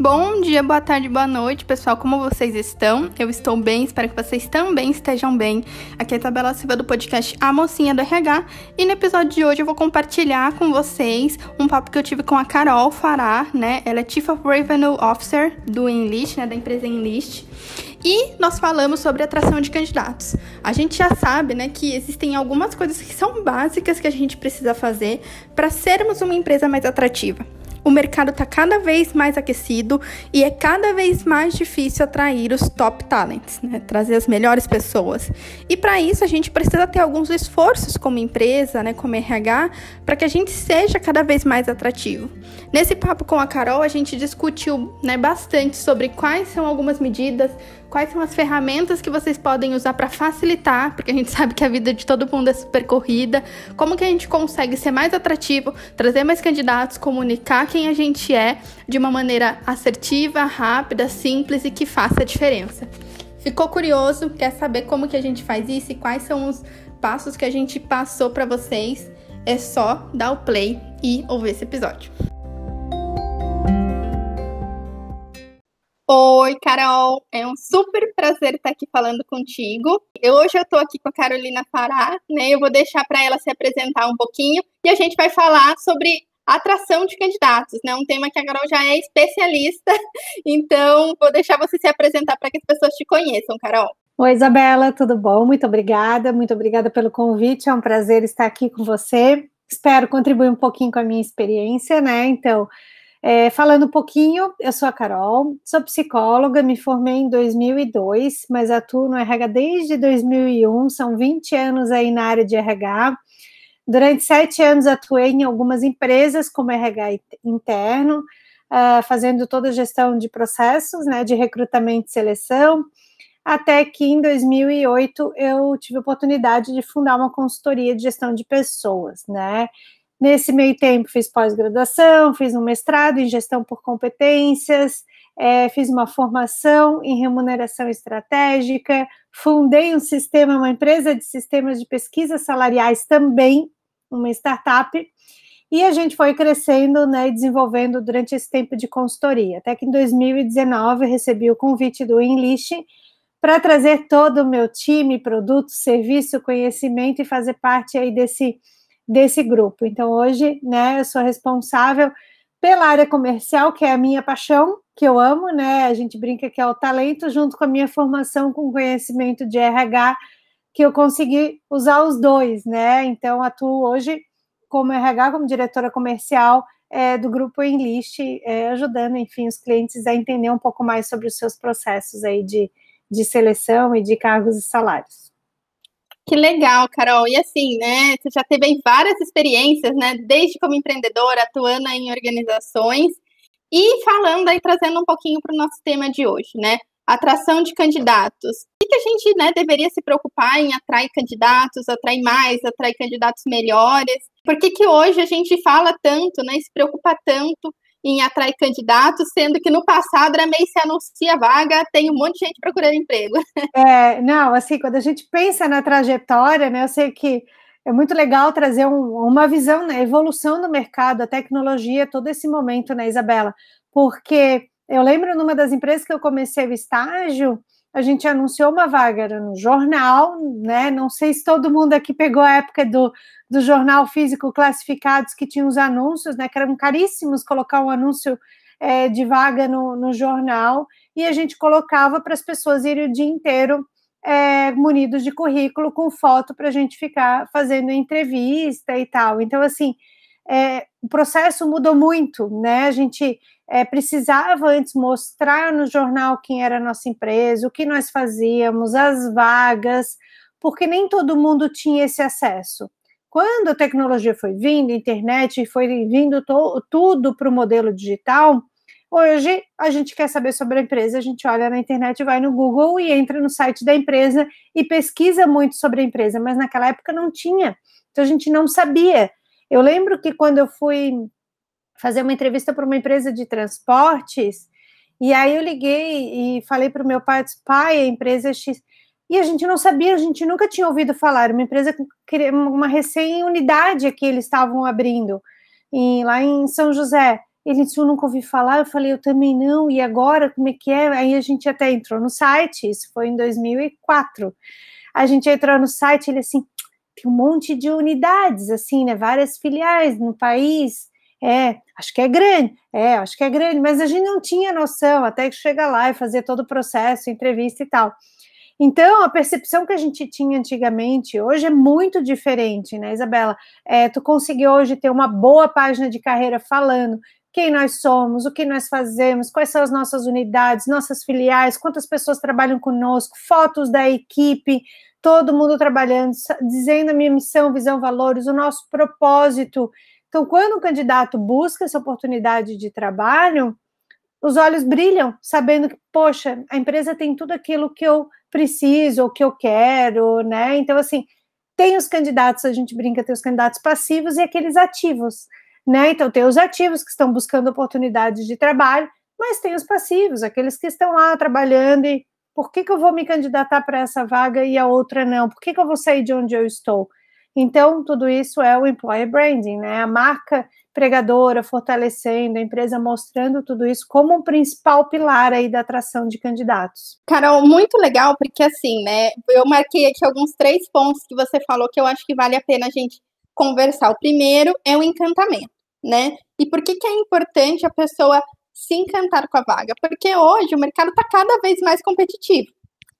Bom dia, boa tarde, boa noite, pessoal. Como vocês estão? Eu estou bem, espero que vocês também estejam bem. Aqui é a Tabela Silva do podcast A Mocinha do RH e no episódio de hoje eu vou compartilhar com vocês um papo que eu tive com a Carol Fará, né? Ela é Chief of Revenue Officer do Enlist, né? Da empresa Enlist. E nós falamos sobre atração de candidatos. A gente já sabe, né, que existem algumas coisas que são básicas que a gente precisa fazer para sermos uma empresa mais atrativa o mercado está cada vez mais aquecido e é cada vez mais difícil atrair os top talents, né? trazer as melhores pessoas. E para isso a gente precisa ter alguns esforços como empresa, né, como RH, para que a gente seja cada vez mais atrativo. Nesse papo com a Carol, a gente discutiu né, bastante sobre quais são algumas medidas quais são as ferramentas que vocês podem usar para facilitar, porque a gente sabe que a vida de todo mundo é super corrida, como que a gente consegue ser mais atrativo, trazer mais candidatos, comunicar quem a gente é de uma maneira assertiva, rápida, simples e que faça a diferença. Ficou curioso? Quer saber como que a gente faz isso e quais são os passos que a gente passou para vocês? É só dar o play e ouvir esse episódio. Oi, Carol. É um super prazer estar aqui falando contigo. Eu, hoje eu estou aqui com a Carolina Fará, né? Eu vou deixar para ela se apresentar um pouquinho e a gente vai falar sobre atração de candidatos, né? Um tema que a Carol já é especialista. Então, vou deixar você se apresentar para que as pessoas te conheçam, Carol. Oi, Isabela, tudo bom? Muito obrigada, muito obrigada pelo convite. É um prazer estar aqui com você. Espero contribuir um pouquinho com a minha experiência, né? Então, é, falando um pouquinho, eu sou a Carol, sou psicóloga, me formei em 2002, mas atuo no RH desde 2001, são 20 anos aí na área de RH. Durante sete anos atuei em algumas empresas como RH interno, uh, fazendo toda a gestão de processos, né, de recrutamento e seleção, até que em 2008 eu tive a oportunidade de fundar uma consultoria de gestão de pessoas, né, Nesse meio tempo, fiz pós-graduação, fiz um mestrado em gestão por competências, é, fiz uma formação em remuneração estratégica, fundei um sistema, uma empresa de sistemas de pesquisa salariais também, uma startup, e a gente foi crescendo né, e desenvolvendo durante esse tempo de consultoria. Até que em 2019 recebi o convite do Enlist para trazer todo o meu time, produto, serviço, conhecimento e fazer parte aí desse desse grupo. Então, hoje, né, eu sou responsável pela área comercial, que é a minha paixão, que eu amo, né? A gente brinca que é o talento, junto com a minha formação com conhecimento de RH, que eu consegui usar os dois, né? Então, atuo hoje como RH, como diretora comercial é, do grupo Enlist, é, ajudando, enfim, os clientes a entender um pouco mais sobre os seus processos aí de, de seleção e de cargos e salários. Que legal, Carol. E assim, né? Você já teve várias experiências, né? Desde como empreendedora, atuando em organizações e falando aí, trazendo um pouquinho para o nosso tema de hoje, né? Atração de candidatos. O que, a gente né, deveria se preocupar em atrair candidatos, atrair mais, atrair candidatos melhores? Por que, que hoje a gente fala tanto, né? Se preocupa tanto em atrair candidatos, sendo que no passado era meio se anuncia vaga, tem um monte de gente procurando emprego. É, não, assim, quando a gente pensa na trajetória, né, eu sei que é muito legal trazer um, uma visão, né, evolução do mercado, a tecnologia, todo esse momento, né, Isabela? Porque eu lembro numa das empresas que eu comecei o estágio, a gente anunciou uma vaga era no jornal, né? Não sei se todo mundo aqui pegou a época do, do jornal físico classificados que tinha os anúncios, né? Que eram caríssimos colocar um anúncio é, de vaga no, no jornal, e a gente colocava para as pessoas irem o dia inteiro é, munidos de currículo com foto para a gente ficar fazendo entrevista e tal. Então, assim, é, o processo mudou muito, né? A gente é, precisava antes mostrar no jornal quem era a nossa empresa, o que nós fazíamos, as vagas, porque nem todo mundo tinha esse acesso. Quando a tecnologia foi vindo, a internet foi vindo tudo para o modelo digital, hoje a gente quer saber sobre a empresa, a gente olha na internet, vai no Google e entra no site da empresa e pesquisa muito sobre a empresa, mas naquela época não tinha, então a gente não sabia. Eu lembro que quando eu fui fazer uma entrevista para uma empresa de transportes, e aí eu liguei e falei para o meu pai, disse, pai, a empresa X. E a gente não sabia, a gente nunca tinha ouvido falar, uma empresa, uma recém-unidade que eles estavam abrindo, em, lá em São José. Ele disse, eu nunca ouvi falar, eu falei, eu também não, e agora, como é que é? Aí a gente até entrou no site, isso foi em 2004, a gente entrou no site, ele assim, tem um monte de unidades, assim, né, várias filiais no país, é, acho que é grande, é, acho que é grande, mas a gente não tinha noção até que chegar lá e fazer todo o processo, entrevista e tal. Então, a percepção que a gente tinha antigamente, hoje é muito diferente, né, Isabela? É, tu conseguiu hoje ter uma boa página de carreira falando quem nós somos, o que nós fazemos, quais são as nossas unidades, nossas filiais, quantas pessoas trabalham conosco, fotos da equipe, todo mundo trabalhando, dizendo a minha missão, visão, valores, o nosso propósito. Então, quando o candidato busca essa oportunidade de trabalho, os olhos brilham, sabendo que, poxa, a empresa tem tudo aquilo que eu preciso, ou que eu quero, né? Então, assim, tem os candidatos, a gente brinca, tem os candidatos passivos e aqueles ativos, né? Então, tem os ativos que estão buscando oportunidades de trabalho, mas tem os passivos, aqueles que estão lá trabalhando e por que, que eu vou me candidatar para essa vaga e a outra não? Por que, que eu vou sair de onde eu estou? Então, tudo isso é o employer branding, né? A marca pregadora fortalecendo, a empresa mostrando tudo isso como um principal pilar aí da atração de candidatos. Carol, muito legal, porque assim, né? Eu marquei aqui alguns três pontos que você falou que eu acho que vale a pena a gente conversar. O primeiro é o encantamento, né? E por que, que é importante a pessoa se encantar com a vaga? Porque hoje o mercado está cada vez mais competitivo,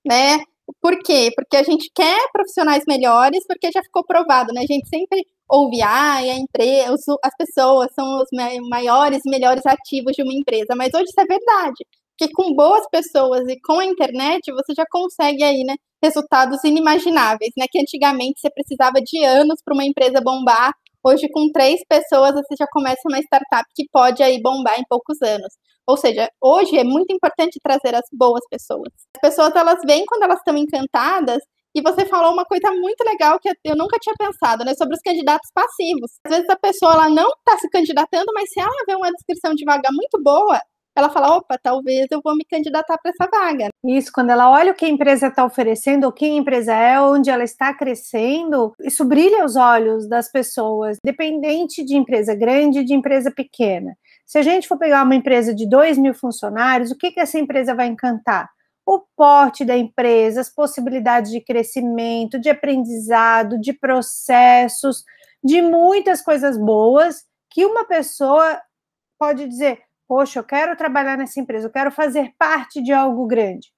né? Por quê? Porque a gente quer profissionais melhores, porque já ficou provado, né? A gente sempre ouve, ah, a empresa, as pessoas são os maiores e melhores ativos de uma empresa, mas hoje isso é verdade. Porque com boas pessoas e com a internet, você já consegue aí, né, resultados inimagináveis, né? Que antigamente você precisava de anos para uma empresa bombar, hoje com três pessoas você já começa uma startup que pode aí bombar em poucos anos. Ou seja, hoje é muito importante trazer as boas pessoas. As pessoas elas vêm quando elas estão encantadas e você falou uma coisa muito legal que eu nunca tinha pensado, né, sobre os candidatos passivos. Às vezes a pessoa ela não está se candidatando, mas se ela vê uma descrição de vaga muito boa, ela fala, opa, talvez eu vou me candidatar para essa vaga. Isso, quando ela olha o que a empresa está oferecendo, o que a empresa é, onde ela está crescendo, isso brilha os olhos das pessoas, dependente de empresa grande e de empresa pequena. Se a gente for pegar uma empresa de 2 mil funcionários, o que, que essa empresa vai encantar? o porte da empresa, as possibilidades de crescimento, de aprendizado, de processos, de muitas coisas boas que uma pessoa pode dizer: Poxa, eu quero trabalhar nessa empresa, eu quero fazer parte de algo grande.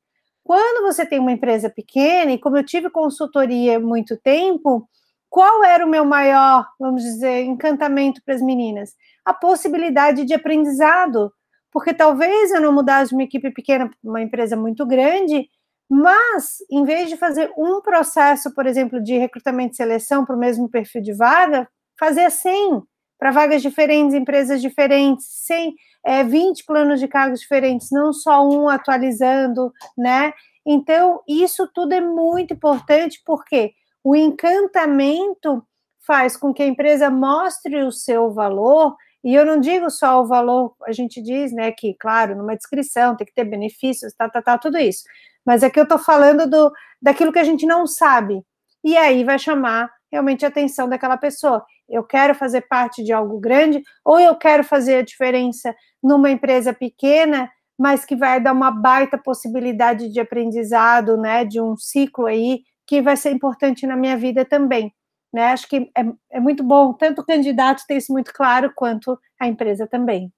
Quando você tem uma empresa pequena, e como eu tive consultoria há muito tempo, qual era o meu maior, vamos dizer, encantamento para as meninas? A possibilidade de aprendizado porque talvez eu não mudasse de uma equipe pequena para uma empresa muito grande, mas em vez de fazer um processo, por exemplo, de recrutamento e seleção para o mesmo perfil de vaga, fazer 100 para vagas diferentes, empresas diferentes, 100, é, 20 planos de cargos diferentes, não só um atualizando, né? Então, isso tudo é muito importante, porque o encantamento faz com que a empresa mostre o seu valor e eu não digo só o valor, a gente diz, né, que, claro, numa descrição tem que ter benefícios, tá, tá, tá, tudo isso. Mas aqui eu estou falando do, daquilo que a gente não sabe. E aí vai chamar realmente a atenção daquela pessoa. Eu quero fazer parte de algo grande, ou eu quero fazer a diferença numa empresa pequena, mas que vai dar uma baita possibilidade de aprendizado, né, de um ciclo aí que vai ser importante na minha vida também. Né? Acho que é, é muito bom, tanto o candidato ter isso muito claro, quanto a empresa também.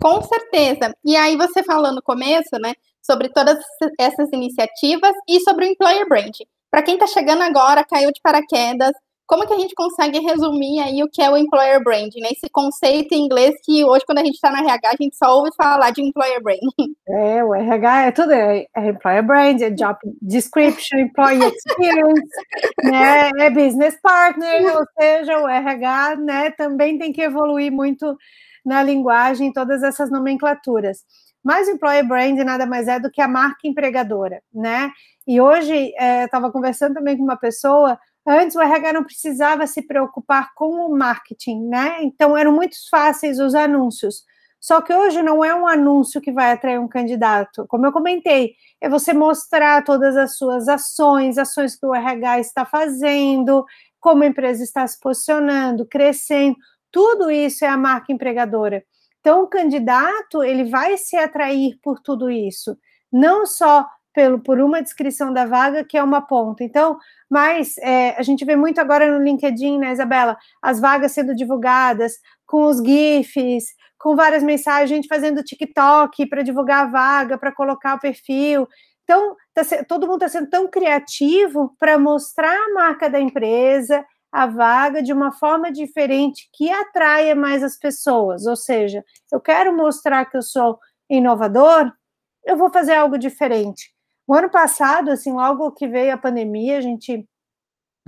Com certeza. E aí você falou no começo, né, sobre todas essas iniciativas e sobre o employer brand. Para quem está chegando agora, caiu de paraquedas, como que a gente consegue resumir aí o que é o employer branding, né? Esse conceito em inglês que hoje, quando a gente está na RH, a gente só ouve falar de employer branding. É, o RH é tudo, é, é employer brand, é job description, employee experience, né? É business partner, ou seja, o RH, né, também tem que evoluir muito na linguagem, todas essas nomenclaturas. Mas o employer brand nada mais é do que a marca empregadora, né? E hoje, é, eu estava conversando também com uma pessoa Antes o RH não precisava se preocupar com o marketing, né? Então eram muito fáceis os anúncios. Só que hoje não é um anúncio que vai atrair um candidato. Como eu comentei, é você mostrar todas as suas ações, ações que o RH está fazendo, como a empresa está se posicionando, crescendo. Tudo isso é a marca empregadora. Então, o candidato ele vai se atrair por tudo isso, não só pelo, por uma descrição da vaga, que é uma ponta. Então, mas é, a gente vê muito agora no LinkedIn, né, Isabela, as vagas sendo divulgadas com os GIFs, com várias mensagens, gente fazendo TikTok para divulgar a vaga, para colocar o perfil. Então, tá, todo mundo está sendo tão criativo para mostrar a marca da empresa, a vaga de uma forma diferente que atraia mais as pessoas. Ou seja, eu quero mostrar que eu sou inovador, eu vou fazer algo diferente. O ano passado, assim, logo que veio a pandemia, a gente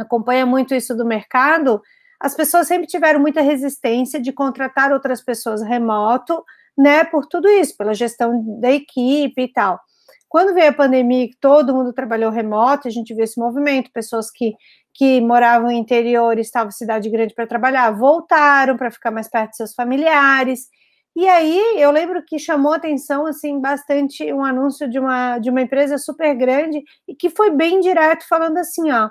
acompanha muito isso do mercado, as pessoas sempre tiveram muita resistência de contratar outras pessoas remoto, né, por tudo isso, pela gestão da equipe e tal. Quando veio a pandemia, todo mundo trabalhou remoto, a gente viu esse movimento, pessoas que que moravam no interior estavam em cidade grande para trabalhar, voltaram para ficar mais perto de seus familiares. E aí eu lembro que chamou atenção assim bastante um anúncio de uma de uma empresa super grande e que foi bem direto falando assim, ó,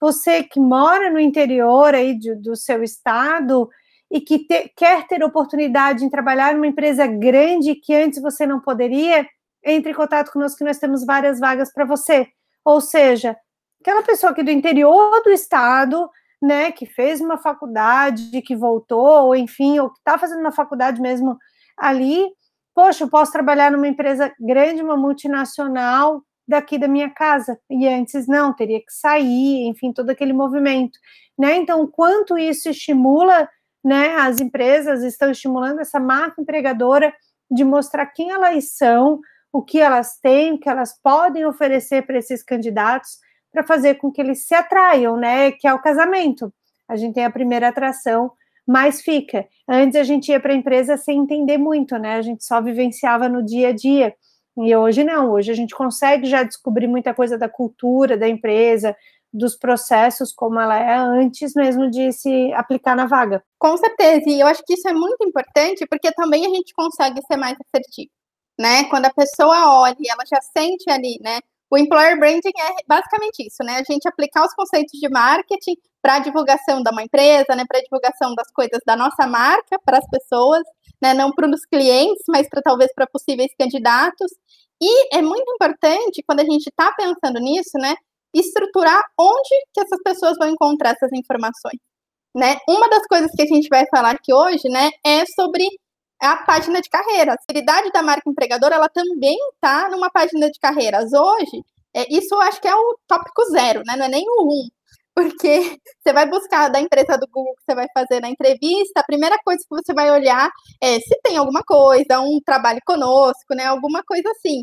você que mora no interior aí de, do seu estado e que te, quer ter oportunidade em trabalhar numa empresa grande que antes você não poderia, entre em contato conosco que nós temos várias vagas para você. Ou seja, aquela pessoa aqui do interior do estado, né, que fez uma faculdade, que voltou, ou enfim, ou que está fazendo uma faculdade mesmo ali, poxa, eu posso trabalhar numa empresa grande, uma multinacional daqui da minha casa. E antes não, teria que sair, enfim, todo aquele movimento, né? Então, quanto isso estimula, né, as empresas estão estimulando essa marca empregadora de mostrar quem elas são, o que elas têm, o que elas podem oferecer para esses candidatos, para fazer com que eles se atraiam, né? Que é o casamento. A gente tem a primeira atração, mas fica. Antes a gente ia para a empresa sem entender muito, né? A gente só vivenciava no dia a dia. E hoje não, hoje a gente consegue já descobrir muita coisa da cultura da empresa, dos processos como ela é antes mesmo de se aplicar na vaga. Com certeza, e eu acho que isso é muito importante porque também a gente consegue ser mais assertivo, né? Quando a pessoa olha ela já sente ali, né? O employer branding é basicamente isso, né? A gente aplicar os conceitos de marketing para divulgação da uma empresa, né? Para divulgação das coisas da nossa marca para as pessoas, né? Não para os clientes, mas para talvez para possíveis candidatos. E é muito importante quando a gente está pensando nisso, né? Estruturar onde que essas pessoas vão encontrar essas informações, né? Uma das coisas que a gente vai falar aqui hoje, né? É sobre a página de carreira. A seriedade da marca empregadora, ela também está numa página de carreiras. Hoje, é, isso eu acho que é o tópico zero, né? Não é nem o um. Porque você vai buscar da empresa do Google que você vai fazer na entrevista, a primeira coisa que você vai olhar é se tem alguma coisa, um trabalho conosco, né? Alguma coisa assim.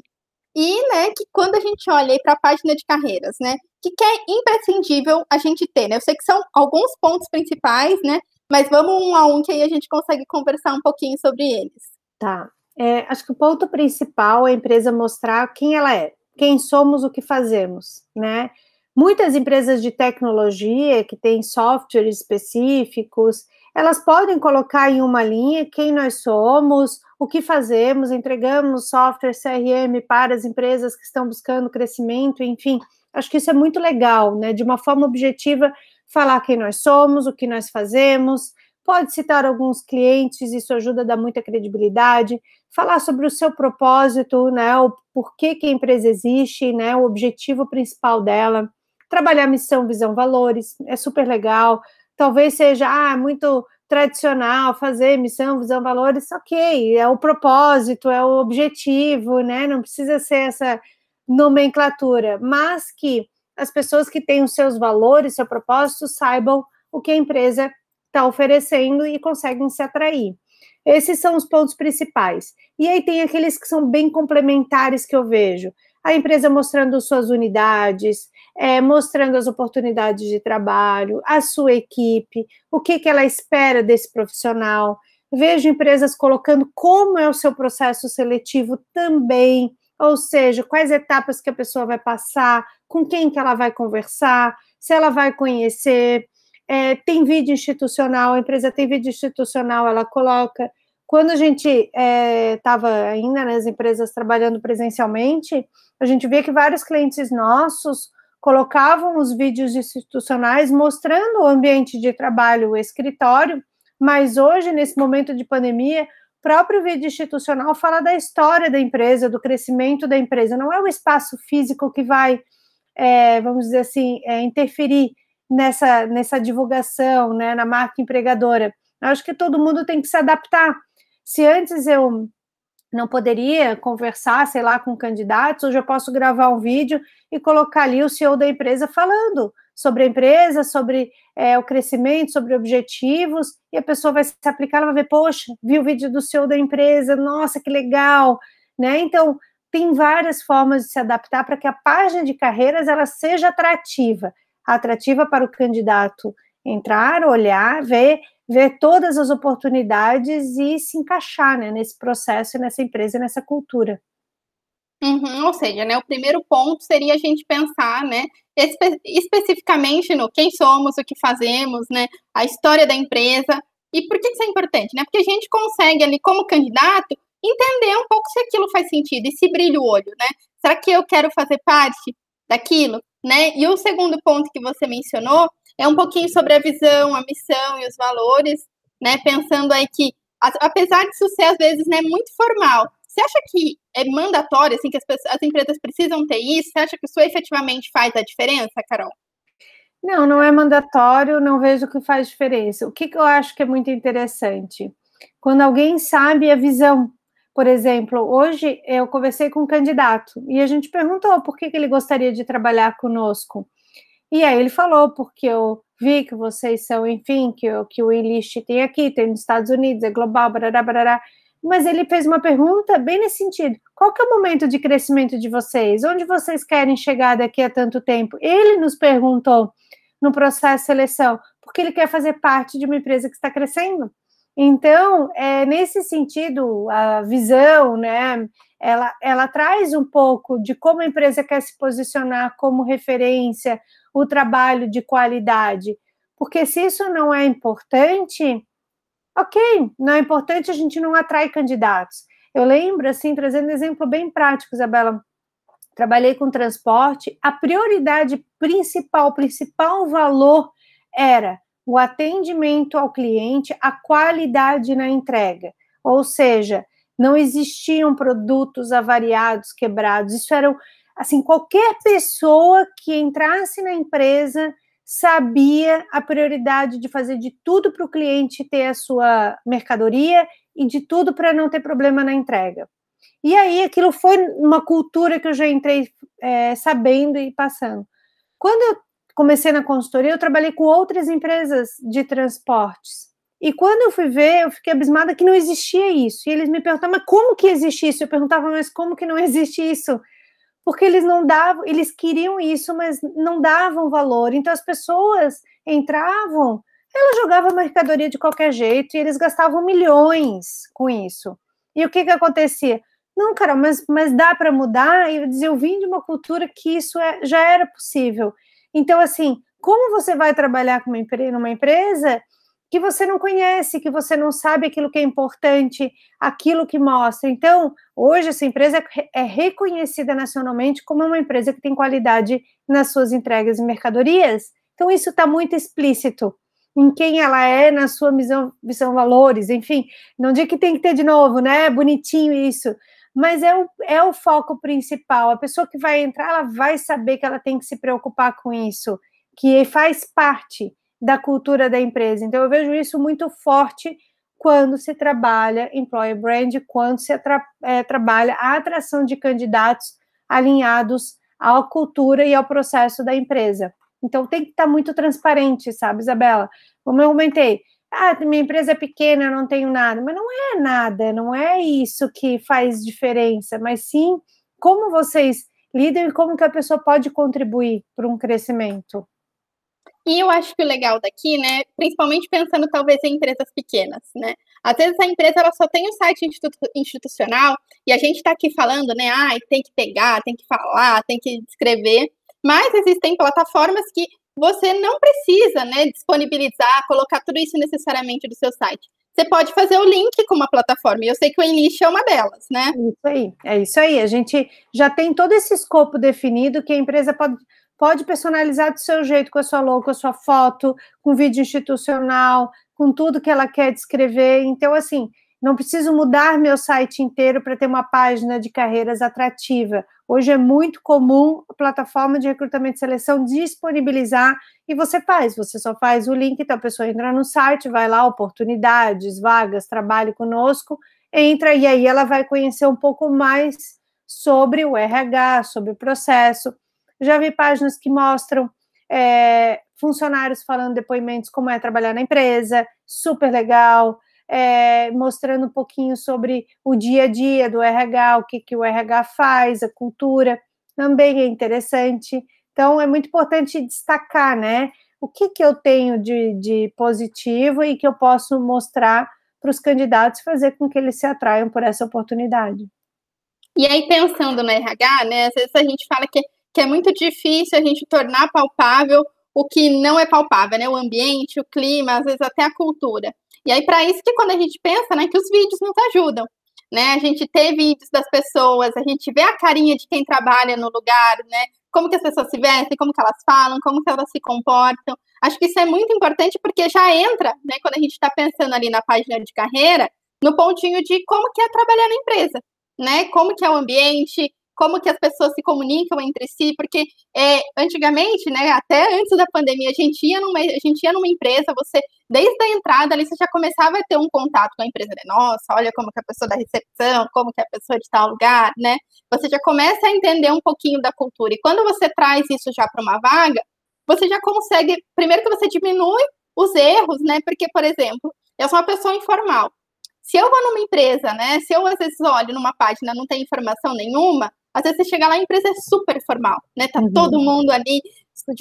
E, né, que quando a gente olha aí para a página de carreiras, né, que, que é imprescindível a gente ter, né? Eu sei que são alguns pontos principais, né? Mas vamos um a um, que aí a gente consegue conversar um pouquinho sobre eles. Tá. É, acho que o ponto principal é a empresa mostrar quem ela é, quem somos, o que fazemos, né? Muitas empresas de tecnologia que têm softwares específicos, elas podem colocar em uma linha quem nós somos, o que fazemos, entregamos software CRM para as empresas que estão buscando crescimento, enfim. Acho que isso é muito legal, né? De uma forma objetiva, falar quem nós somos, o que nós fazemos, pode citar alguns clientes, isso ajuda a dar muita credibilidade, falar sobre o seu propósito, né, o porquê que a empresa existe, né, o objetivo principal dela, trabalhar missão, visão, valores, é super legal, talvez seja, ah, muito tradicional fazer missão, visão, valores, ok, é o propósito, é o objetivo, né, não precisa ser essa nomenclatura, mas que as pessoas que têm os seus valores, seu propósito, saibam o que a empresa está oferecendo e conseguem se atrair. Esses são os pontos principais. E aí tem aqueles que são bem complementares que eu vejo. A empresa mostrando suas unidades, é, mostrando as oportunidades de trabalho, a sua equipe, o que, que ela espera desse profissional. Vejo empresas colocando como é o seu processo seletivo também, ou seja, quais etapas que a pessoa vai passar, com quem que ela vai conversar, se ela vai conhecer, é, tem vídeo institucional, a empresa tem vídeo institucional, ela coloca. Quando a gente estava é, ainda nas empresas trabalhando presencialmente, a gente vê que vários clientes nossos colocavam os vídeos institucionais mostrando o ambiente de trabalho, o escritório, mas hoje, nesse momento de pandemia, próprio vídeo institucional fala da história da empresa, do crescimento da empresa, não é o espaço físico que vai, é, vamos dizer assim, é, interferir nessa, nessa divulgação, né, na marca empregadora. Eu acho que todo mundo tem que se adaptar. Se antes eu não poderia conversar, sei lá, com candidatos, hoje eu posso gravar um vídeo e colocar ali o CEO da empresa falando sobre a empresa, sobre é, o crescimento, sobre objetivos, e a pessoa vai se aplicar, ela vai ver, poxa, vi o vídeo do CEO da empresa, nossa, que legal, né? Então, tem várias formas de se adaptar para que a página de carreiras ela seja atrativa, atrativa para o candidato entrar, olhar, ver ver todas as oportunidades e se encaixar né, nesse processo, nessa empresa, nessa cultura. Uhum, ou seja, né, o primeiro ponto seria a gente pensar, né, espe especificamente no quem somos, o que fazemos, né, a história da empresa. E por que isso é importante? Né? Porque a gente consegue ali, como candidato, entender um pouco se aquilo faz sentido e se brilha o olho, né? Será que eu quero fazer parte daquilo, né? E o segundo ponto que você mencionou é um pouquinho sobre a visão, a missão e os valores, né? Pensando aí que, apesar disso ser às vezes né, muito formal, você acha que é mandatório, assim, que as, as empresas precisam ter isso? Você acha que isso efetivamente faz a diferença, Carol? Não, não é mandatório, não vejo que faz diferença. O que, que eu acho que é muito interessante? Quando alguém sabe a visão. Por exemplo, hoje eu conversei com um candidato e a gente perguntou por que, que ele gostaria de trabalhar conosco. E aí ele falou, porque eu vi que vocês são, enfim, que, que o Enlist tem aqui, tem nos Estados Unidos, é global, barará, barará. Mas ele fez uma pergunta bem nesse sentido. Qual que é o momento de crescimento de vocês? Onde vocês querem chegar daqui a tanto tempo? Ele nos perguntou no processo de seleção, porque ele quer fazer parte de uma empresa que está crescendo. Então, é, nesse sentido, a visão, né, ela, ela traz um pouco de como a empresa quer se posicionar como referência, o trabalho de qualidade. Porque se isso não é importante, ok, não é importante, a gente não atrai candidatos. Eu lembro, assim, trazendo um exemplo bem prático, Isabela, trabalhei com transporte, a prioridade principal, o principal valor era o atendimento ao cliente, a qualidade na entrega. Ou seja, não existiam produtos avariados, quebrados. Isso era assim, qualquer pessoa que entrasse na empresa sabia a prioridade de fazer de tudo para o cliente ter a sua mercadoria e de tudo para não ter problema na entrega. E aí aquilo foi uma cultura que eu já entrei é, sabendo e passando. Quando eu comecei na consultoria, eu trabalhei com outras empresas de transportes. E quando eu fui ver, eu fiquei abismada que não existia isso. E eles me perguntavam, mas como que existe isso? Eu perguntava, mas como que não existe isso? Porque eles não davam, eles queriam isso, mas não davam valor. Então as pessoas entravam, elas jogavam mercadoria de qualquer jeito e eles gastavam milhões com isso. E o que que acontecia? Não, cara, mas, mas dá para mudar? E eu dizia, eu vim de uma cultura que isso é, já era possível. Então, assim, como você vai trabalhar com uma, numa empresa que você não conhece, que você não sabe aquilo que é importante, aquilo que mostra. Então, hoje essa empresa é reconhecida nacionalmente como uma empresa que tem qualidade nas suas entregas e mercadorias. Então, isso está muito explícito em quem ela é, na sua visão, visão valores, enfim. Não digo que tem que ter de novo, né? Bonitinho isso. Mas é o, é o foco principal. A pessoa que vai entrar, ela vai saber que ela tem que se preocupar com isso, que faz parte da cultura da empresa. Então, eu vejo isso muito forte quando se trabalha employer brand, quando se é, trabalha a atração de candidatos alinhados à cultura e ao processo da empresa. Então, tem que estar muito transparente, sabe, Isabela? Como eu comentei, ah, minha empresa é pequena, eu não tenho nada, mas não é nada, não é isso que faz diferença, mas sim como vocês lidam e como que a pessoa pode contribuir para um crescimento. E eu acho que o legal daqui, né, principalmente pensando talvez em empresas pequenas, né? Às vezes a empresa ela só tem o site institu institucional e a gente está aqui falando, né, ah, tem que pegar, tem que falar, tem que escrever, mas existem plataformas que você não precisa, né, disponibilizar, colocar tudo isso necessariamente do seu site. Você pode fazer o link com uma plataforma, e eu sei que o Enlist é uma delas, né? Isso aí, é isso aí. A gente já tem todo esse escopo definido que a empresa pode pode personalizar do seu jeito, com a sua logo, com a sua foto, com vídeo institucional, com tudo que ela quer descrever. Então, assim, Não preciso mudar meu site inteiro para ter uma página de carreiras atrativa. Hoje é muito comum a plataforma de recrutamento e seleção disponibilizar e você faz. Você só faz o link, então a pessoa entra no site, vai lá, oportunidades, vagas, trabalhe conosco, entra e aí ela vai conhecer um pouco mais sobre o RH, sobre o processo. Já vi páginas que mostram é, funcionários falando depoimentos como é trabalhar na empresa, super legal é, mostrando um pouquinho sobre o dia a dia do RH, o que, que o RH faz, a cultura, também é interessante. Então, é muito importante destacar, né? O que, que eu tenho de, de positivo e que eu posso mostrar para os candidatos, fazer com que eles se atraiam por essa oportunidade. E aí, pensando no RH, né? Às vezes a gente fala que, que é muito difícil a gente tornar palpável o que não é palpável, né? O ambiente, o clima, às vezes até a cultura. E aí, para isso que quando a gente pensa, né, que os vídeos nos ajudam. Né? A gente ter vídeos das pessoas, a gente vê a carinha de quem trabalha no lugar, né? Como que as pessoas se vestem, como que elas falam, como que elas se comportam. Acho que isso é muito importante porque já entra, né, quando a gente está pensando ali na página de carreira, no pontinho de como que é trabalhar na empresa, né? Como que é o ambiente, como que as pessoas se comunicam entre si, porque é, antigamente, né, até antes da pandemia, a gente ia numa, a gente ia numa empresa, você, desde a entrada ali, você já começava a ter um contato com a empresa, né, nossa, olha como que é a pessoa da recepção, como que é a pessoa de tal lugar, né, você já começa a entender um pouquinho da cultura, e quando você traz isso já para uma vaga, você já consegue, primeiro que você diminui os erros, né, porque, por exemplo, eu sou uma pessoa informal, se eu vou numa empresa, né, se eu às vezes olho numa página não tem informação nenhuma, às vezes você chega lá a empresa é super formal, né? Tá uhum. todo mundo ali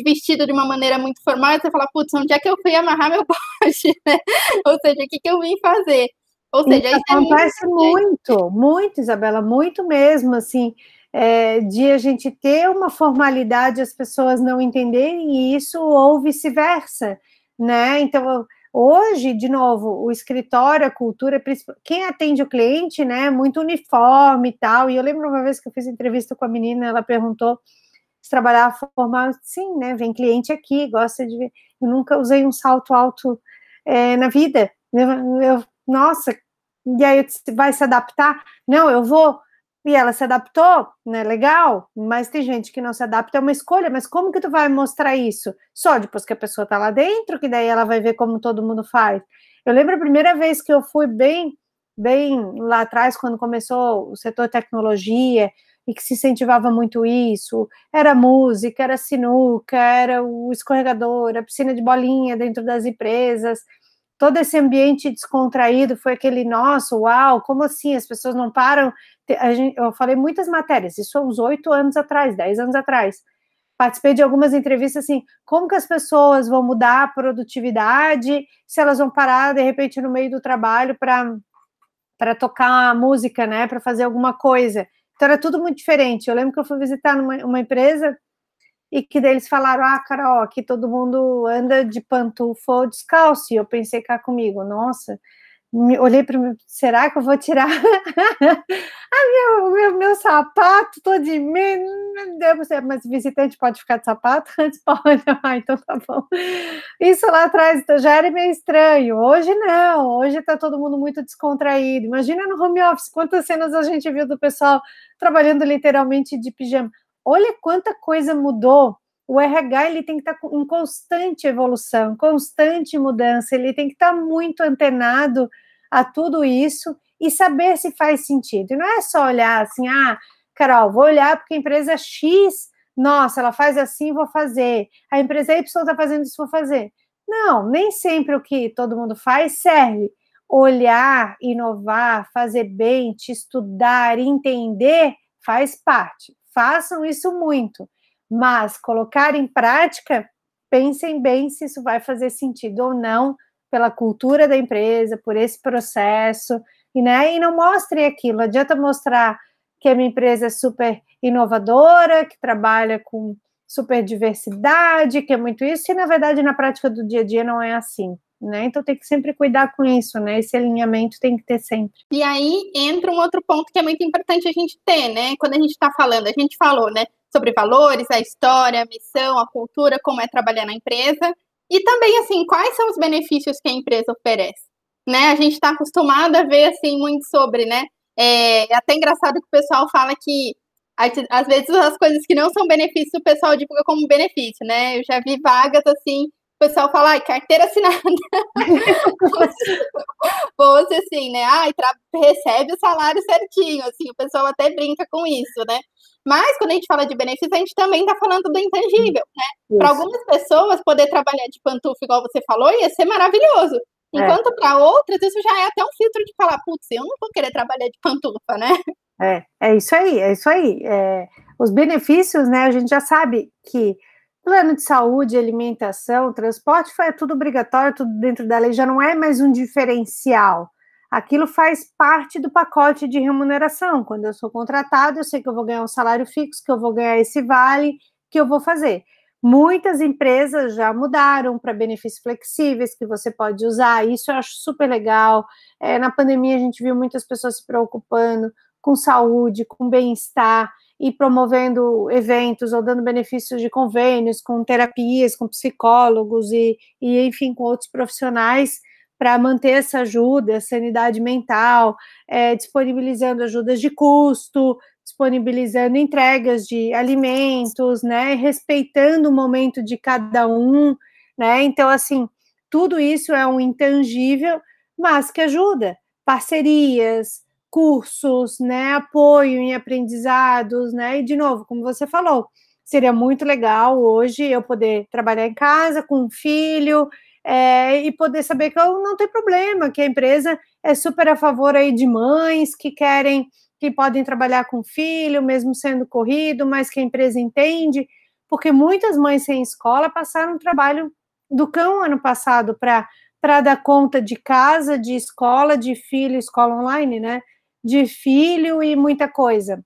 vestido de uma maneira muito formal e você fala, putz, onde é que eu fui amarrar meu poste, né? Ou seja, o que, que eu vim fazer? Ou seja, isso, isso acontece é muito, muito, muito, Isabela, muito mesmo, assim, é, de a gente ter uma formalidade, as pessoas não entenderem isso ou vice-versa, né? Então, Hoje, de novo, o escritório, a cultura, quem atende o cliente, né, muito uniforme e tal. E eu lembro uma vez que eu fiz entrevista com a menina, ela perguntou se trabalhava formal. Sim, né, vem cliente aqui, gosta de ver. Eu nunca usei um salto alto é, na vida. Eu, eu, nossa, e aí vai se adaptar? Não, eu vou e ela se adaptou, né? Legal, mas tem gente que não se adapta, é uma escolha, mas como que tu vai mostrar isso? Só depois que a pessoa tá lá dentro, que daí ela vai ver como todo mundo faz. Eu lembro a primeira vez que eu fui bem, bem lá atrás, quando começou o setor tecnologia, e que se incentivava muito isso, era música, era sinuca, era o escorregador, a piscina de bolinha dentro das empresas, todo esse ambiente descontraído foi aquele, nosso, uau, como assim? As pessoas não param. Gente, eu falei muitas matérias, isso uns oito anos atrás, dez anos atrás. Participei de algumas entrevistas assim, como que as pessoas vão mudar a produtividade se elas vão parar de repente no meio do trabalho para para tocar música, né, para fazer alguma coisa. Então era tudo muito diferente. Eu lembro que eu fui visitar numa, uma empresa e que eles falaram, ah, Carol, aqui todo mundo anda de pantufa ou descalço, e eu pensei cá comigo, nossa, olhei para mim, será que eu vou tirar ah, meu, meu, meu sapato todo de mim? Mas visitante pode ficar de sapato? Antes pode, ah, então tá bom. Isso lá atrás então, já era meio estranho. Hoje não, hoje tá todo mundo muito descontraído. Imagina no home office, quantas cenas a gente viu do pessoal trabalhando literalmente de pijama. Olha quanta coisa mudou. O RH ele tem que estar em constante evolução, constante mudança, ele tem que estar muito antenado a tudo isso e saber se faz sentido. E não é só olhar assim, ah, Carol, vou olhar porque a empresa X, nossa, ela faz assim, vou fazer. A empresa Y está fazendo isso, vou fazer. Não, nem sempre o que todo mundo faz serve. Olhar, inovar, fazer bem, te estudar, entender, faz parte façam isso muito, mas colocar em prática, pensem bem se isso vai fazer sentido ou não pela cultura da empresa, por esse processo, e, né, e não mostrem aquilo. Adianta mostrar que a minha empresa é super inovadora, que trabalha com super diversidade, que é muito isso, e na verdade na prática do dia a dia não é assim né? Então tem que sempre cuidar com isso, né? Esse alinhamento tem que ter sempre. E aí entra um outro ponto que é muito importante a gente ter, né? Quando a gente está falando, a gente falou, né? Sobre valores, a história, a missão, a cultura, como é trabalhar na empresa. E também, assim, quais são os benefícios que a empresa oferece? né? A gente está acostumado a ver assim muito sobre, né? É, é até engraçado que o pessoal fala que às vezes as coisas que não são benefícios o pessoal divulga como benefício, né? Eu já vi vagas assim, o pessoal fala, ai, carteira assinada. Fosse assim, né? Ai, recebe o salário certinho, assim, o pessoal até brinca com isso, né? Mas quando a gente fala de benefício, a gente também está falando do intangível, né? Para algumas pessoas, poder trabalhar de pantufa, igual você falou, ia ser maravilhoso. É. Enquanto é. para outras, isso já é até um filtro de falar, putz, eu não vou querer trabalhar de pantufa, né? É, é isso aí, é isso aí. É, os benefícios, né? A gente já sabe que plano de saúde, alimentação, transporte foi tudo obrigatório, tudo dentro da lei, já não é mais um diferencial. Aquilo faz parte do pacote de remuneração. Quando eu sou contratado, eu sei que eu vou ganhar um salário fixo, que eu vou ganhar esse vale, que eu vou fazer. Muitas empresas já mudaram para benefícios flexíveis que você pode usar, isso eu acho super legal. É, na pandemia, a gente viu muitas pessoas se preocupando com saúde, com bem-estar e promovendo eventos ou dando benefícios de convênios com terapias, com psicólogos e, e enfim, com outros profissionais para manter essa ajuda, sanidade mental, é, disponibilizando ajudas de custo, disponibilizando entregas de alimentos, né, respeitando o momento de cada um, né? Então, assim, tudo isso é um intangível, mas que ajuda. Parcerias, cursos, né, apoio em aprendizados, né? E de novo, como você falou, seria muito legal hoje eu poder trabalhar em casa com um filho é, e poder saber que eu não tem problema, que a empresa é super a favor aí de mães que querem que podem trabalhar com filho, mesmo sendo corrido, mas que a empresa entende, porque muitas mães sem escola passaram o trabalho do cão ano passado para dar conta de casa, de escola, de filho, escola online, né? De filho e muita coisa.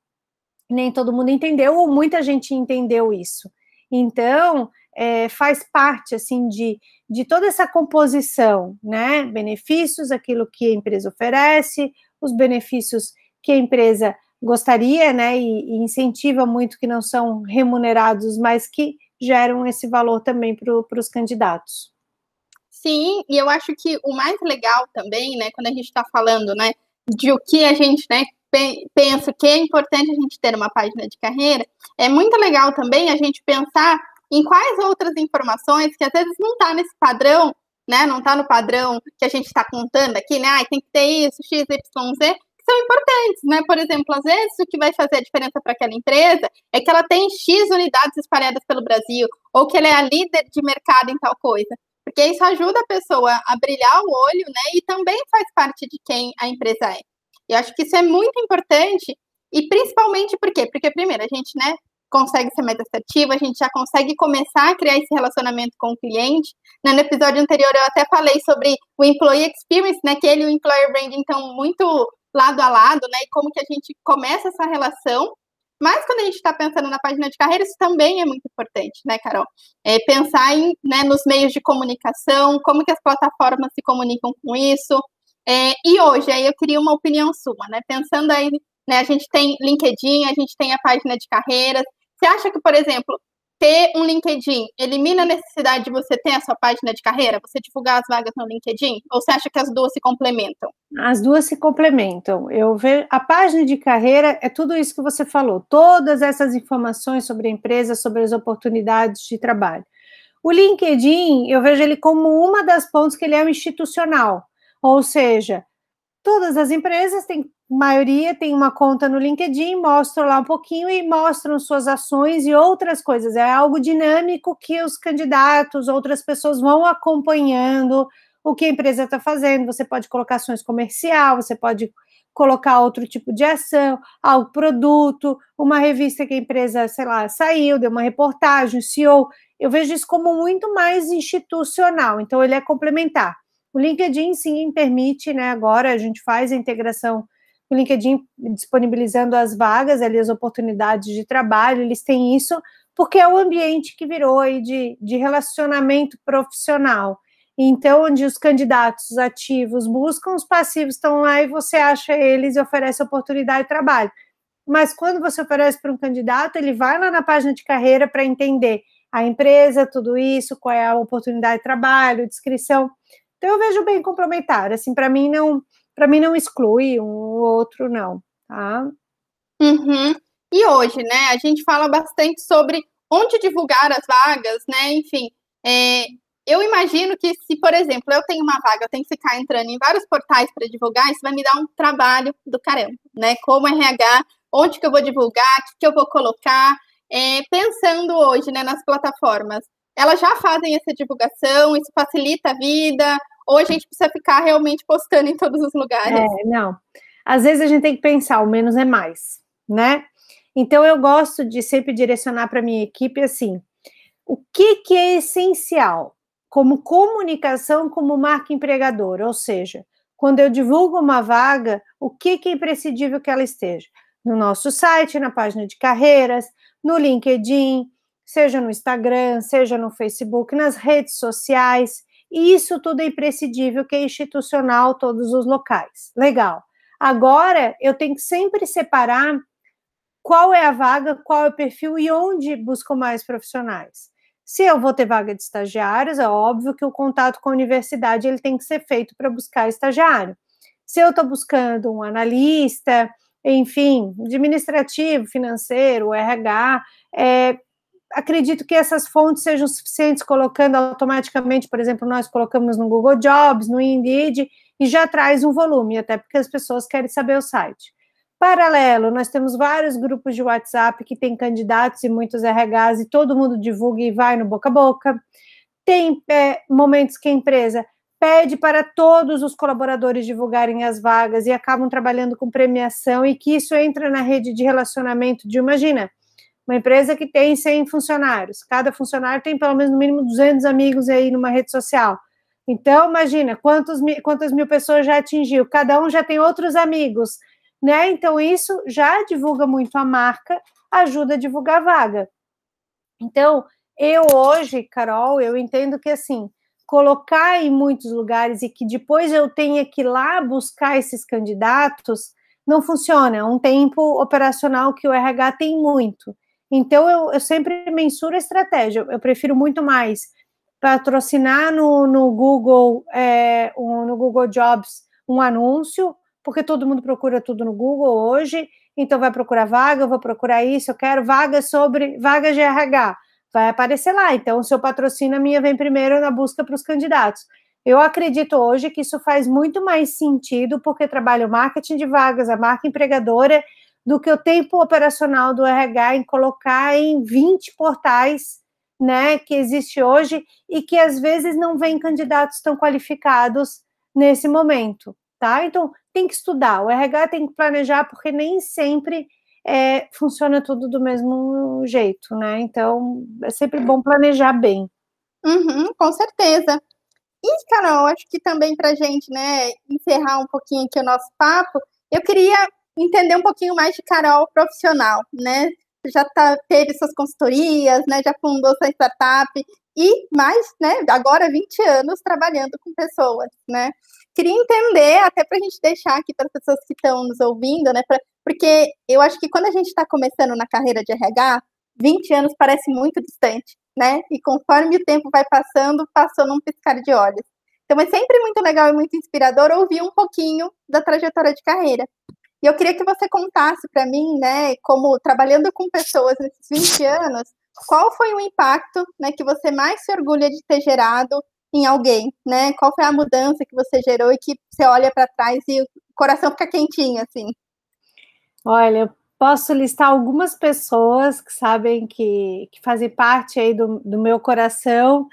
Nem todo mundo entendeu, ou muita gente entendeu isso. Então, é, faz parte, assim, de, de toda essa composição, né? Benefícios, aquilo que a empresa oferece, os benefícios que a empresa gostaria, né, e, e incentiva muito que não são remunerados, mas que geram esse valor também para os candidatos. Sim, e eu acho que o mais legal também, né, quando a gente está falando, né, de o que a gente, né, pensa que é importante a gente ter uma página de carreira, é muito legal também a gente pensar em quais outras informações que às vezes não está nesse padrão, né, não está no padrão que a gente está contando aqui, né, ah, tem que ter isso, x, y, z, são importantes, né? Por exemplo, às vezes o que vai fazer a diferença para aquela empresa é que ela tem X unidades espalhadas pelo Brasil, ou que ela é a líder de mercado em tal coisa. Porque isso ajuda a pessoa a brilhar o olho, né? E também faz parte de quem a empresa é. Eu acho que isso é muito importante, e principalmente por quê? Porque, primeiro, a gente, né, consegue ser mais assertivo, a gente já consegue começar a criar esse relacionamento com o cliente. Né, no episódio anterior eu até falei sobre o employee experience, né, que ele e o employer branding então muito lado a lado, né? E como que a gente começa essa relação. Mas quando a gente está pensando na página de carreira, isso também é muito importante, né, Carol? É pensar em, né, nos meios de comunicação, como que as plataformas se comunicam com isso. É, e hoje, aí eu queria uma opinião sua, né? Pensando aí, né, a gente tem LinkedIn, a gente tem a página de carreiras. Você acha que, por exemplo, ter um LinkedIn elimina a necessidade de você ter a sua página de carreira, você divulgar as vagas no LinkedIn? Ou você acha que as duas se complementam? As duas se complementam. Eu vejo a página de carreira é tudo isso que você falou, todas essas informações sobre a empresa, sobre as oportunidades de trabalho. O LinkedIn, eu vejo ele como uma das pontos que ele é um institucional, ou seja, todas as empresas têm maioria tem uma conta no LinkedIn, mostram lá um pouquinho e mostram suas ações e outras coisas. É algo dinâmico que os candidatos, outras pessoas vão acompanhando o que a empresa está fazendo. Você pode colocar ações comercial, você pode colocar outro tipo de ação, algo produto, uma revista que a empresa, sei lá, saiu, deu uma reportagem, CEO. Eu vejo isso como muito mais institucional, então ele é complementar. O LinkedIn sim permite, né? Agora a gente faz a integração o LinkedIn disponibilizando as vagas, ali as oportunidades de trabalho, eles têm isso, porque é o ambiente que virou aí de, de relacionamento profissional. Então, onde os candidatos ativos buscam, os passivos estão lá e você acha eles e oferece oportunidade de trabalho. Mas quando você oferece para um candidato, ele vai lá na página de carreira para entender a empresa, tudo isso, qual é a oportunidade de trabalho, descrição. Então eu vejo bem complementar, assim, para mim não, para mim não exclui um ou outro não, tá? Uhum. E hoje, né, a gente fala bastante sobre onde divulgar as vagas, né? Enfim, é, eu imagino que se, por exemplo, eu tenho uma vaga, eu tenho que ficar entrando em vários portais para divulgar, isso vai me dar um trabalho do caramba, né? Como RH, onde que eu vou divulgar, o que, que eu vou colocar, é, pensando hoje, né, nas plataformas, elas já fazem essa divulgação, isso facilita a vida, ou a gente precisa ficar realmente postando em todos os lugares? É, não. Às vezes a gente tem que pensar, o menos é mais, né? Então eu gosto de sempre direcionar para minha equipe assim, o que, que é essencial como comunicação como marca empregadora, ou seja, quando eu divulgo uma vaga, o que, que é imprescindível que ela esteja? No nosso site, na página de carreiras, no LinkedIn, seja no Instagram, seja no Facebook, nas redes sociais, e isso tudo é imprescindível, que é institucional, todos os locais. Legal. Agora, eu tenho que sempre separar qual é a vaga, qual é o perfil e onde busco mais profissionais. Se eu vou ter vaga de estagiários, é óbvio que o contato com a universidade ele tem que ser feito para buscar estagiário. Se eu estou buscando um analista, enfim, administrativo, financeiro, RH, é, acredito que essas fontes sejam suficientes, colocando automaticamente, por exemplo, nós colocamos no Google Jobs, no Indeed, e já traz um volume, até porque as pessoas querem saber o site. Paralelo, nós temos vários grupos de WhatsApp que tem candidatos e muitos RHs e todo mundo divulga e vai no boca a boca. Tem é, momentos que a empresa pede para todos os colaboradores divulgarem as vagas e acabam trabalhando com premiação e que isso entra na rede de relacionamento de, imagina, uma empresa que tem 100 funcionários, cada funcionário tem pelo menos no mínimo 200 amigos aí numa rede social. Então, imagina, quantos, quantas mil pessoas já atingiu, cada um já tem outros amigos, né? Então, isso já divulga muito a marca, ajuda a divulgar a vaga. Então, eu hoje, Carol, eu entendo que assim, colocar em muitos lugares e que depois eu tenha que ir lá buscar esses candidatos, não funciona. É um tempo operacional que o RH tem muito. Então, eu, eu sempre mensuro a estratégia. Eu prefiro muito mais patrocinar no, no Google, é, um, no Google Jobs, um anúncio, porque todo mundo procura tudo no Google hoje, então vai procurar vaga, eu vou procurar isso, eu quero vaga sobre vagas de RH, vai aparecer lá. Então, o seu patrocínio minha vem primeiro na busca para os candidatos. Eu acredito hoje que isso faz muito mais sentido, porque trabalho marketing de vagas, a marca empregadora, do que o tempo operacional do RH em colocar em 20 portais né, que existe hoje e que às vezes não vem candidatos tão qualificados nesse momento, tá? Então, tem que estudar, o RH tem que planejar, porque nem sempre é, funciona tudo do mesmo jeito, né? Então, é sempre bom planejar bem. Uhum, com certeza. E, Carol, acho que também para gente, né, encerrar um pouquinho aqui o nosso papo, eu queria entender um pouquinho mais de Carol profissional, né? Já tá, teve suas consultorias, né? Já fundou sua startup e mais, né? Agora 20 anos trabalhando com pessoas, né? queria entender, até para a gente deixar aqui para as pessoas que estão nos ouvindo, né? Pra, porque eu acho que quando a gente está começando na carreira de RH, 20 anos parece muito distante, né? E conforme o tempo vai passando, passou num piscar de olhos. Então é sempre muito legal e muito inspirador ouvir um pouquinho da trajetória de carreira. E eu queria que você contasse para mim, né, como trabalhando com pessoas nesses 20 anos, qual foi o impacto né, que você mais se orgulha de ter gerado em alguém, né? Qual foi a mudança que você gerou e que você olha para trás e o coração fica quentinho, assim? Olha, eu posso listar algumas pessoas que sabem que, que fazem parte aí do, do meu coração,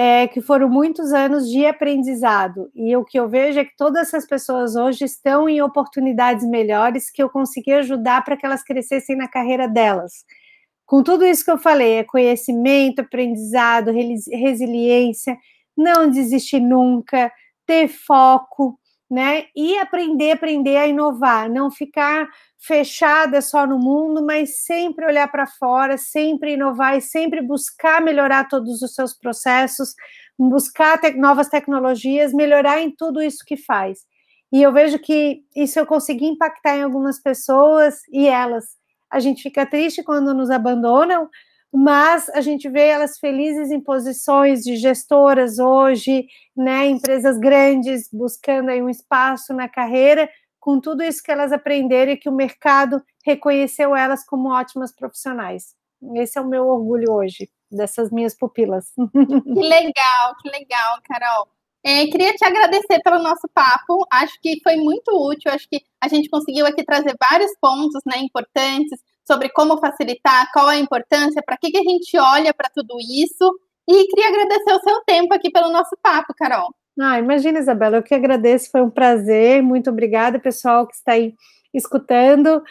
é, que foram muitos anos de aprendizado. E o que eu vejo é que todas essas pessoas hoje estão em oportunidades melhores que eu consegui ajudar para que elas crescessem na carreira delas. Com tudo isso que eu falei, é conhecimento, aprendizado, resiliência, não desistir nunca, ter foco, né? E aprender, aprender a inovar, não ficar fechada só no mundo, mas sempre olhar para fora, sempre inovar e sempre buscar melhorar todos os seus processos, buscar te novas tecnologias, melhorar em tudo isso que faz. E eu vejo que isso eu consegui impactar em algumas pessoas e elas. A gente fica triste quando nos abandonam, mas a gente vê elas felizes em posições de gestoras hoje, né, empresas grandes buscando aí um espaço na carreira, com tudo isso que elas aprenderam e que o mercado reconheceu elas como ótimas profissionais. Esse é o meu orgulho hoje, dessas minhas pupilas. Que legal, que legal, Carol. É, queria te agradecer pelo nosso papo. Acho que foi muito útil. Acho que a gente conseguiu aqui trazer vários pontos né, importantes sobre como facilitar, qual a importância, para que, que a gente olha para tudo isso. E queria agradecer o seu tempo aqui pelo nosso papo, Carol. Ah, imagina, Isabela, eu que agradeço, foi um prazer. Muito obrigada, pessoal que está aí escutando,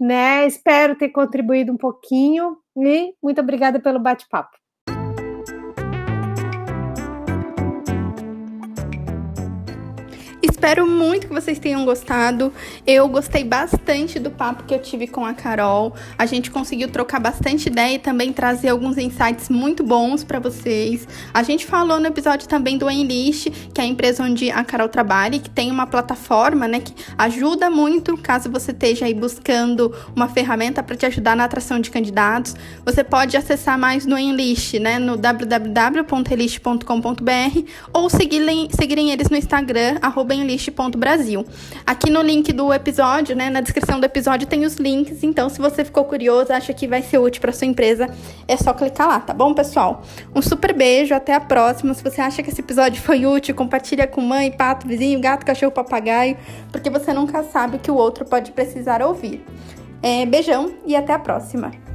né? Espero ter contribuído um pouquinho e muito obrigada pelo bate-papo. Espero muito que vocês tenham gostado. Eu gostei bastante do papo que eu tive com a Carol. A gente conseguiu trocar bastante ideia e também trazer alguns insights muito bons para vocês. A gente falou no episódio também do Enlist, que é a empresa onde a Carol trabalha, que tem uma plataforma, né, que ajuda muito caso você esteja aí buscando uma ferramenta para te ajudar na atração de candidatos. Você pode acessar mais no Enlist, né, no www.enlist.com.br ou seguirem, seguirem eles no Instagram, arroba playlist.brasil. Aqui no link do episódio, né, na descrição do episódio tem os links, então se você ficou curioso, acha que vai ser útil para sua empresa, é só clicar lá, tá bom, pessoal? Um super beijo, até a próxima. Se você acha que esse episódio foi útil, compartilha com mãe, pato, vizinho, gato, cachorro, papagaio, porque você nunca sabe o que o outro pode precisar ouvir. É, beijão e até a próxima.